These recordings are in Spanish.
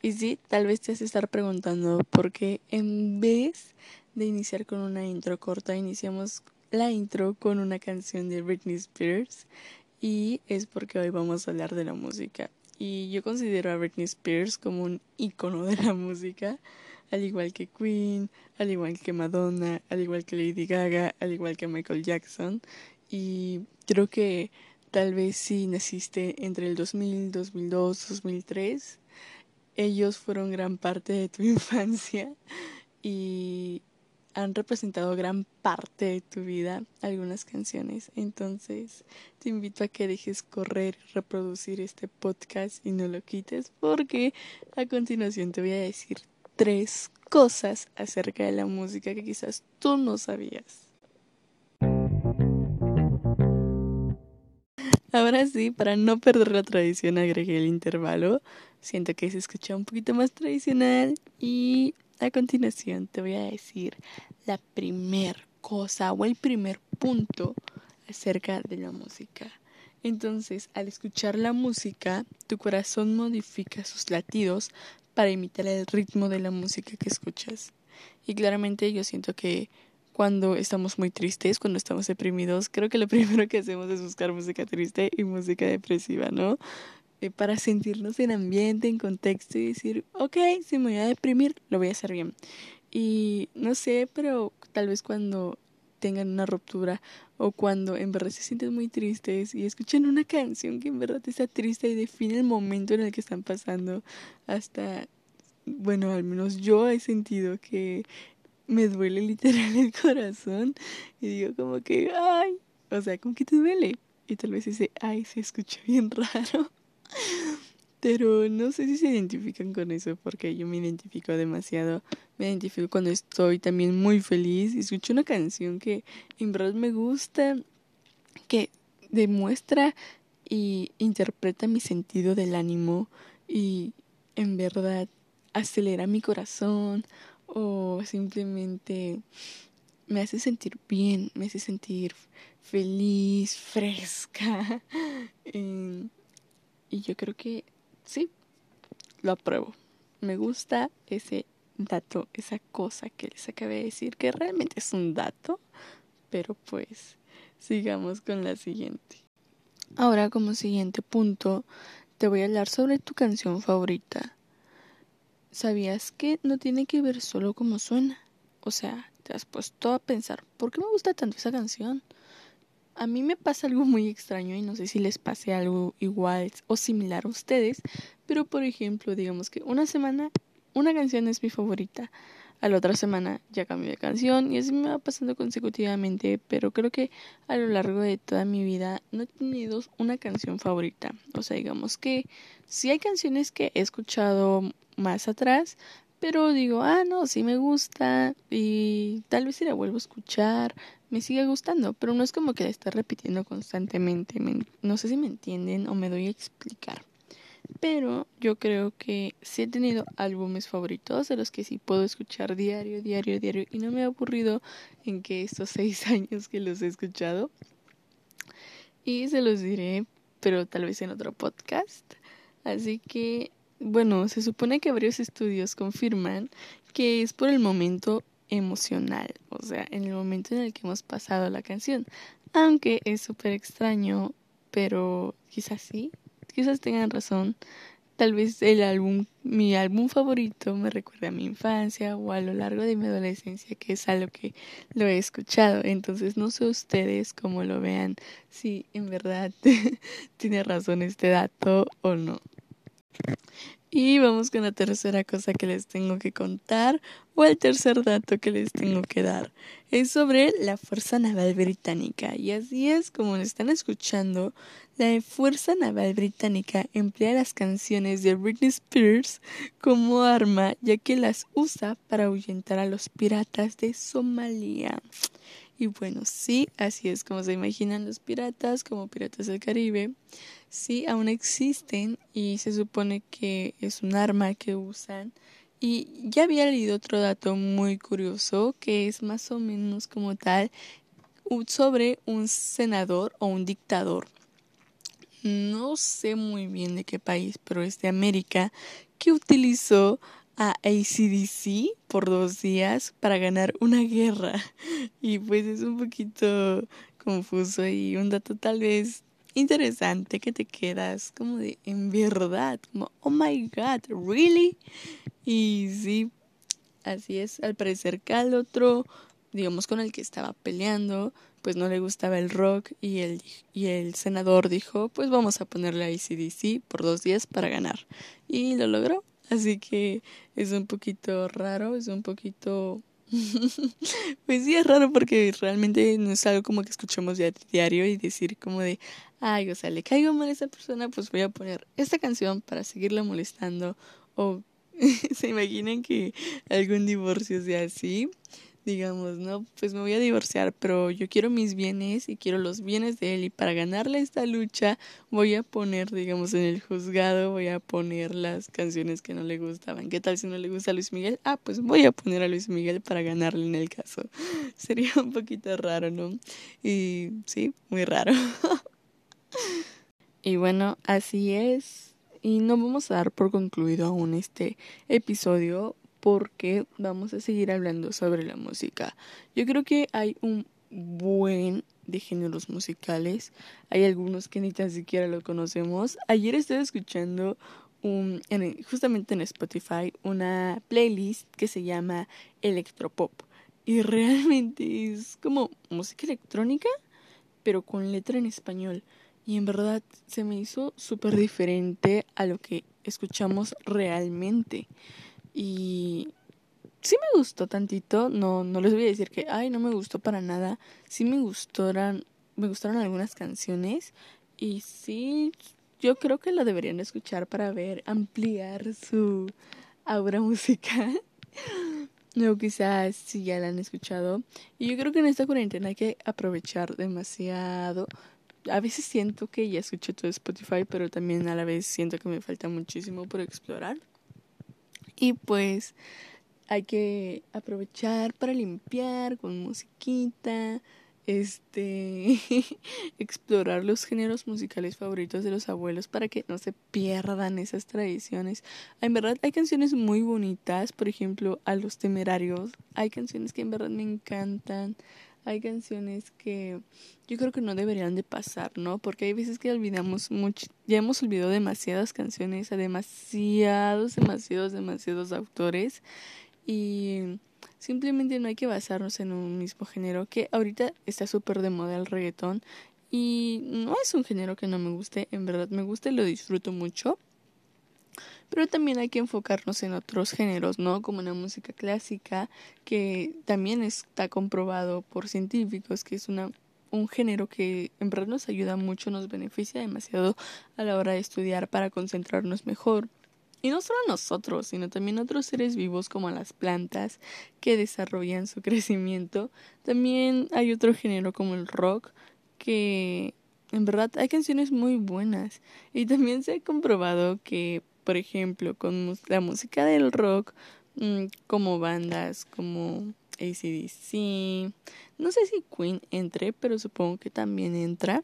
Y sí, tal vez te has estar preguntando por qué en vez de iniciar con una intro corta, iniciamos la intro con una canción de Britney Spears y es porque hoy vamos a hablar de la música. Y yo considero a Britney Spears como un icono de la música, al igual que Queen, al igual que Madonna, al igual que Lady Gaga, al igual que Michael Jackson. Y creo que tal vez si naciste entre el 2000, 2002, 2003, ellos fueron gran parte de tu infancia y han representado gran parte de tu vida algunas canciones. Entonces te invito a que dejes correr reproducir este podcast y no lo quites porque a continuación te voy a decir tres cosas acerca de la música que quizás tú no sabías. Ahora sí, para no perder la tradición agregué el intervalo. Siento que se escucha un poquito más tradicional y a continuación te voy a decir la primer cosa o el primer punto acerca de la música. Entonces, al escuchar la música, tu corazón modifica sus latidos para imitar el ritmo de la música que escuchas. Y claramente yo siento que cuando estamos muy tristes, cuando estamos deprimidos, creo que lo primero que hacemos es buscar música triste y música depresiva, ¿no? Para sentirnos en ambiente, en contexto y decir, ok, si me voy a deprimir, lo voy a hacer bien. Y no sé, pero tal vez cuando tengan una ruptura o cuando en verdad se sienten muy tristes y escuchen una canción que en verdad está triste y define el momento en el que están pasando, hasta, bueno, al menos yo he sentido que me duele literal el corazón y digo como que, ay, o sea, como que te duele. Y tal vez dice, ay, se escucha bien raro. Pero no sé si se identifican con eso, porque yo me identifico demasiado. Me identifico cuando estoy también muy feliz y escucho una canción que en verdad me gusta, que demuestra y interpreta mi sentido del ánimo y en verdad acelera mi corazón o simplemente me hace sentir bien, me hace sentir feliz, fresca. Y yo creo que sí, lo apruebo. Me gusta ese dato, esa cosa que les acabé de decir, que realmente es un dato, pero pues sigamos con la siguiente. Ahora como siguiente punto, te voy a hablar sobre tu canción favorita. ¿Sabías que no tiene que ver solo cómo suena? O sea, te has puesto a pensar, ¿por qué me gusta tanto esa canción? A mí me pasa algo muy extraño y no sé si les pase algo igual o similar a ustedes, pero por ejemplo, digamos que una semana una canción es mi favorita, a la otra semana ya cambio de canción y así me va pasando consecutivamente, pero creo que a lo largo de toda mi vida no he tenido una canción favorita. O sea, digamos que sí hay canciones que he escuchado más atrás, pero digo, ah, no, sí me gusta y tal vez si la vuelvo a escuchar me sigue gustando, pero no es como que la esté repitiendo constantemente. no sé si me entienden o me doy a explicar. Pero yo creo que sí he tenido álbumes favoritos de los que sí puedo escuchar diario, diario, diario. Y no me ha aburrido en que estos seis años que los he escuchado. Y se los diré, pero tal vez en otro podcast. Así que, bueno, se supone que varios estudios confirman que es por el momento emocional, o sea, en el momento en el que hemos pasado la canción. Aunque es súper extraño, pero quizás sí, quizás tengan razón. Tal vez el álbum, mi álbum favorito me recuerda a mi infancia o a lo largo de mi adolescencia, que es algo que lo he escuchado. Entonces no sé ustedes cómo lo vean, si en verdad tiene razón este dato o no. Y vamos con la tercera cosa que les tengo que contar o el tercer dato que les tengo que dar. Es sobre la Fuerza Naval Británica. Y así es como lo están escuchando. La Fuerza Naval Británica emplea las canciones de Britney Spears como arma ya que las usa para ahuyentar a los piratas de Somalia. Y bueno, sí, así es como se imaginan los piratas, como piratas del Caribe. Sí, aún existen y se supone que es un arma que usan. Y ya había leído otro dato muy curioso que es más o menos como tal sobre un senador o un dictador. No sé muy bien de qué país, pero es de América, que utilizó a ACDC por dos días para ganar una guerra. Y pues es un poquito confuso y un dato tal vez interesante que te quedas como de en verdad, como oh my god, really? Y sí, así es, al parecer que al otro, digamos con el que estaba peleando, pues no le gustaba el rock y el, y el senador dijo, pues vamos a ponerle a ACDC por dos días para ganar. Y lo logró. Así que es un poquito raro, es un poquito... pues sí, es raro porque realmente no es algo como que escuchamos diario y decir como de, ay, o sea, le caigo mal a esa persona, pues voy a poner esta canción para seguirla molestando. O se imaginen que algún divorcio sea así digamos, ¿no? Pues me voy a divorciar, pero yo quiero mis bienes y quiero los bienes de él y para ganarle esta lucha voy a poner, digamos, en el juzgado voy a poner las canciones que no le gustaban. ¿Qué tal si no le gusta a Luis Miguel? Ah, pues voy a poner a Luis Miguel para ganarle en el caso. Sería un poquito raro, ¿no? Y sí, muy raro. y bueno, así es. Y no vamos a dar por concluido aún este episodio porque vamos a seguir hablando sobre la música. Yo creo que hay un buen de géneros musicales. Hay algunos que ni tan siquiera lo conocemos. Ayer estuve escuchando un, justamente en Spotify una playlist que se llama Electropop. Y realmente es como música electrónica, pero con letra en español. Y en verdad se me hizo súper diferente a lo que escuchamos realmente. Y sí me gustó tantito, no, no les voy a decir que, ay, no me gustó para nada. Sí me gustaron, me gustaron algunas canciones y sí, yo creo que la deberían escuchar para ver, ampliar su aura musical. No, quizás si ya la han escuchado. Y yo creo que en esta cuarentena hay que aprovechar demasiado. A veces siento que ya escuché todo Spotify, pero también a la vez siento que me falta muchísimo por explorar. Y pues hay que aprovechar para limpiar con musiquita, este, explorar los géneros musicales favoritos de los abuelos para que no se pierdan esas tradiciones. En verdad hay canciones muy bonitas, por ejemplo, a los temerarios, hay canciones que en verdad me encantan hay canciones que yo creo que no deberían de pasar, ¿no? Porque hay veces que olvidamos mucho, ya hemos olvidado demasiadas canciones a demasiados, demasiados, demasiados autores y simplemente no hay que basarnos en un mismo género que ahorita está súper de moda el reggaetón y no es un género que no me guste, en verdad me gusta y lo disfruto mucho, pero también hay que enfocarnos en otros géneros, ¿no? Como la música clásica, que también está comprobado por científicos que es una un género que en verdad nos ayuda mucho, nos beneficia demasiado a la hora de estudiar para concentrarnos mejor. Y no solo nosotros, sino también otros seres vivos como las plantas que desarrollan su crecimiento. También hay otro género como el rock que en verdad hay canciones muy buenas. Y también se ha comprobado que por ejemplo, con la música del rock, mm, como bandas como ACDC, no sé si Queen entre, pero supongo que también entra,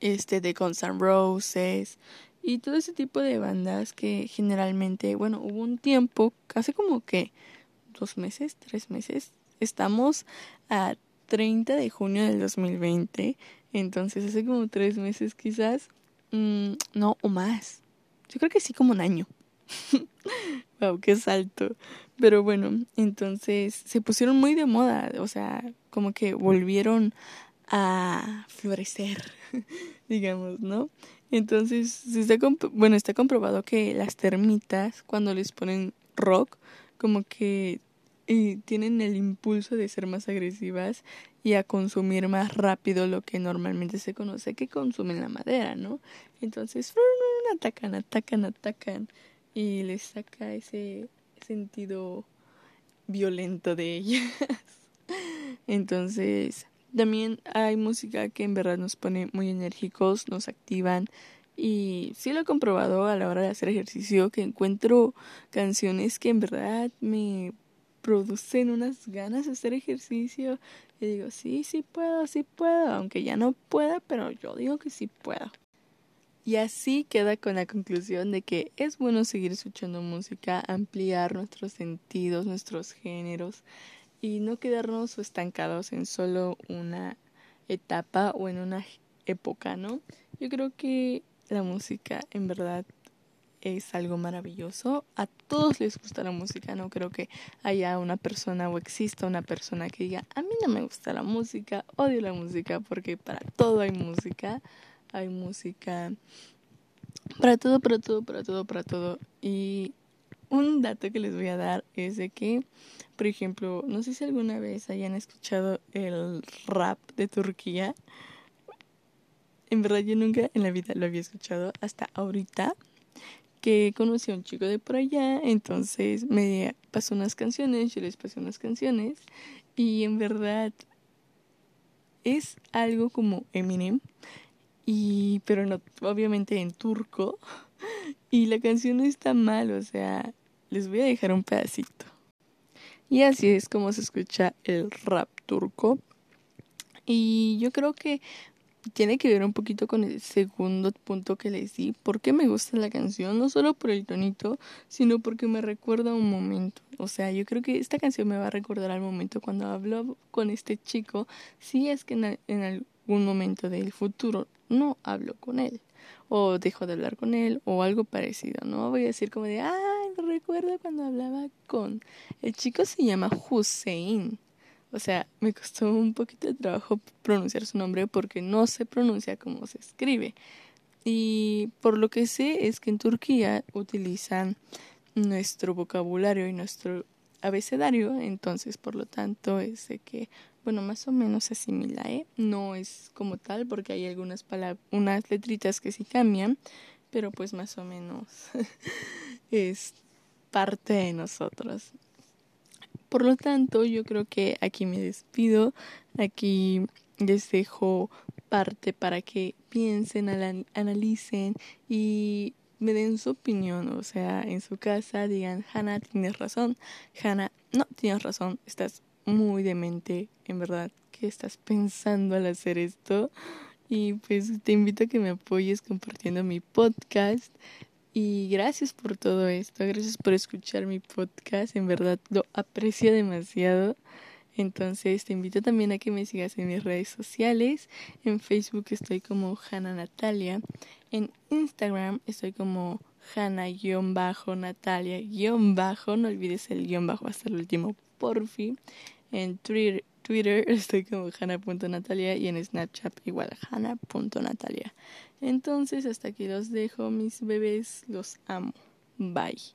este de Guns N' Roses y todo ese tipo de bandas que generalmente, bueno, hubo un tiempo, hace como que dos meses, tres meses, estamos a 30 de junio del 2020, entonces hace como tres meses quizás, mm, no, o más, yo creo que sí como un año. wow, qué salto. Pero bueno, entonces se pusieron muy de moda, o sea, como que volvieron a florecer, digamos, ¿no? Entonces, está bueno, está comprobado que las termitas cuando les ponen rock, como que y tienen el impulso de ser más agresivas y a consumir más rápido lo que normalmente se conoce que consumen la madera, ¿no? Entonces, atacan, atacan, atacan y les saca ese sentido violento de ellas. Entonces, también hay música que en verdad nos pone muy enérgicos, nos activan y sí lo he comprobado a la hora de hacer ejercicio que encuentro canciones que en verdad me producen unas ganas de hacer ejercicio y digo, sí, sí puedo, sí puedo, aunque ya no pueda, pero yo digo que sí puedo. Y así queda con la conclusión de que es bueno seguir escuchando música, ampliar nuestros sentidos, nuestros géneros y no quedarnos estancados en solo una etapa o en una época, ¿no? Yo creo que la música en verdad es algo maravilloso. A todos les gusta la música, no creo que haya una persona o exista una persona que diga, a mí no me gusta la música, odio la música, porque para todo hay música, hay música para todo, para todo, para todo, para todo. Y un dato que les voy a dar es de que, por ejemplo, no sé si alguna vez hayan escuchado el rap de Turquía. En verdad yo nunca en la vida lo había escuchado hasta ahorita que conocí a un chico de por allá, entonces me pasó unas canciones, yo les pasé unas canciones y en verdad es algo como Eminem y pero no obviamente en turco y la canción no está mal, o sea, les voy a dejar un pedacito. Y así es como se escucha el rap turco. Y yo creo que tiene que ver un poquito con el segundo punto que les di. ¿Por qué me gusta la canción? No solo por el tonito, sino porque me recuerda un momento. O sea, yo creo que esta canción me va a recordar al momento cuando hablo con este chico, si es que en algún momento del futuro no hablo con él, o dejo de hablar con él, o algo parecido, ¿no? Voy a decir como de, ay, recuerdo cuando hablaba con... El chico se llama Hussein o sea, me costó un poquito de trabajo pronunciar su nombre porque no se pronuncia como se escribe. Y por lo que sé es que en Turquía utilizan nuestro vocabulario y nuestro abecedario, entonces por lo tanto es de que, bueno, más o menos se asimila, ¿eh? No es como tal porque hay algunas palabras, unas letritas que sí cambian, pero pues más o menos es parte de nosotros. Por lo tanto, yo creo que aquí me despido, aquí les dejo parte para que piensen, analicen y me den su opinión, o sea, en su casa digan, Hannah, tienes razón, Hannah, no, tienes razón, estás muy demente, en verdad, ¿qué estás pensando al hacer esto? Y pues te invito a que me apoyes compartiendo mi podcast. Y gracias por todo esto, gracias por escuchar mi podcast, en verdad lo aprecio demasiado. Entonces te invito también a que me sigas en mis redes sociales. En Facebook estoy como Hanna Natalia. En Instagram estoy como Hanna-Natalia-bajo. No olvides el guion bajo hasta el último, porfi. En Twitter, Twitter estoy como Hanna.natalia y en Snapchat igual Hanna.natalia. Entonces hasta aquí los dejo, mis bebés, los amo. Bye.